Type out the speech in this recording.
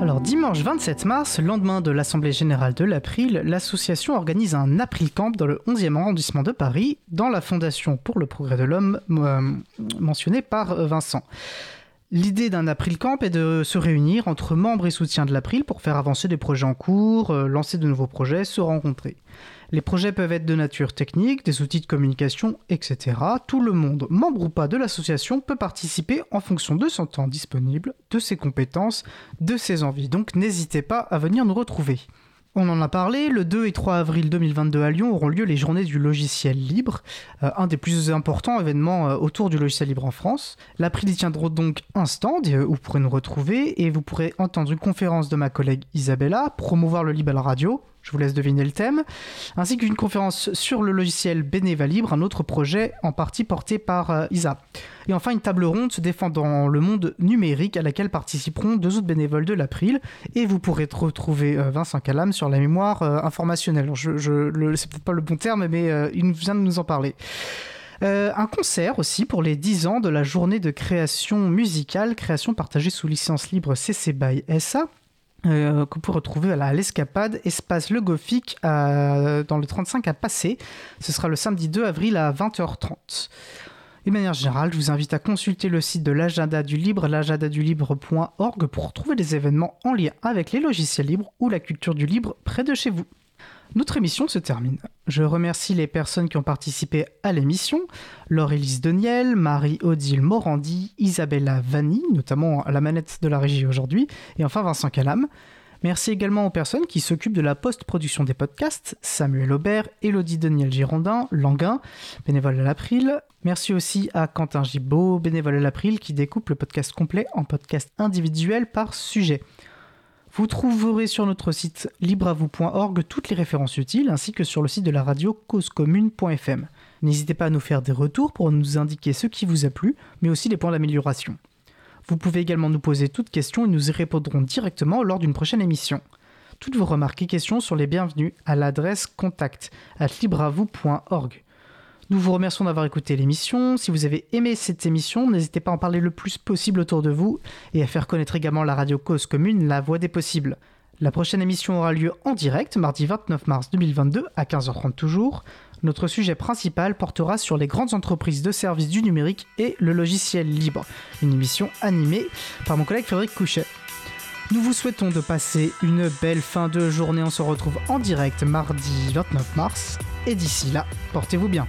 Alors dimanche 27 mars, lendemain de l'Assemblée générale de l'April, l'association organise un April Camp dans le 11e arrondissement de Paris, dans la Fondation pour le progrès de l'homme euh, mentionnée par Vincent. L'idée d'un April Camp est de se réunir entre membres et soutiens de l'April pour faire avancer des projets en cours, euh, lancer de nouveaux projets, se rencontrer. Les projets peuvent être de nature technique, des outils de communication, etc. Tout le monde, membre ou pas de l'association, peut participer en fonction de son temps disponible, de ses compétences, de ses envies. Donc n'hésitez pas à venir nous retrouver. On en a parlé, le 2 et 3 avril 2022 à Lyon auront lieu les journées du logiciel libre, euh, un des plus importants événements euh, autour du logiciel libre en France. L'April y tiendra donc un stand euh, où vous pourrez nous retrouver et vous pourrez entendre une conférence de ma collègue Isabella, promouvoir le libre à la radio, je vous laisse deviner le thème, ainsi qu'une conférence sur le logiciel Beneva Libre, un autre projet en partie porté par euh, Isa. Et enfin une table ronde se défendant le monde numérique à laquelle participeront deux autres bénévoles de l'April, et vous pourrez retrouver euh, Vincent Calam sur la mémoire euh, informationnelle. Je, je, c'est peut-être pas le bon terme, mais il vient de nous en parler. un concert aussi pour les 10 ans de la journée de création musicale, création partagée sous licence libre CC BY SA, euh, que vous pouvez retrouver à l'Escapade, espace Le Gothique, dans le 35 à Passé. Ce sera le samedi 2 avril à 20h30. De manière générale, je vous invite à consulter le site de l'agenda du libre, l'agendadulibre.org, pour retrouver des événements en lien avec les logiciels libres ou la culture du libre près de chez vous. Notre émission se termine. Je remercie les personnes qui ont participé à l'émission Laure-Élise Deniel, Marie-Odile Morandi, Isabella Vanni, notamment la manette de la régie aujourd'hui, et enfin Vincent Calam. Merci également aux personnes qui s'occupent de la post-production des podcasts Samuel Aubert, Elodie Daniel Girondin, Languin, bénévole à l'April. Merci aussi à Quentin Gibaud, bénévole à l'April, qui découpe le podcast complet en podcast individuel par sujet. Vous trouverez sur notre site libreavou.org toutes les références utiles ainsi que sur le site de la radio causecommune.fm. N'hésitez pas à nous faire des retours pour nous indiquer ce qui vous a plu, mais aussi les points d'amélioration. Vous pouvez également nous poser toutes questions et nous y répondrons directement lors d'une prochaine émission. Toutes vos remarques et questions sont les bienvenues à l'adresse contact at. Nous vous remercions d'avoir écouté l'émission. Si vous avez aimé cette émission, n'hésitez pas à en parler le plus possible autour de vous et à faire connaître également la radio Cause Commune, la voix des possibles. La prochaine émission aura lieu en direct, mardi 29 mars 2022, à 15h30 toujours. Notre sujet principal portera sur les grandes entreprises de services du numérique et le logiciel libre. Une émission animée par mon collègue Frédéric Couchet. Nous vous souhaitons de passer une belle fin de journée. On se retrouve en direct mardi 29 mars. Et d'ici là, portez-vous bien.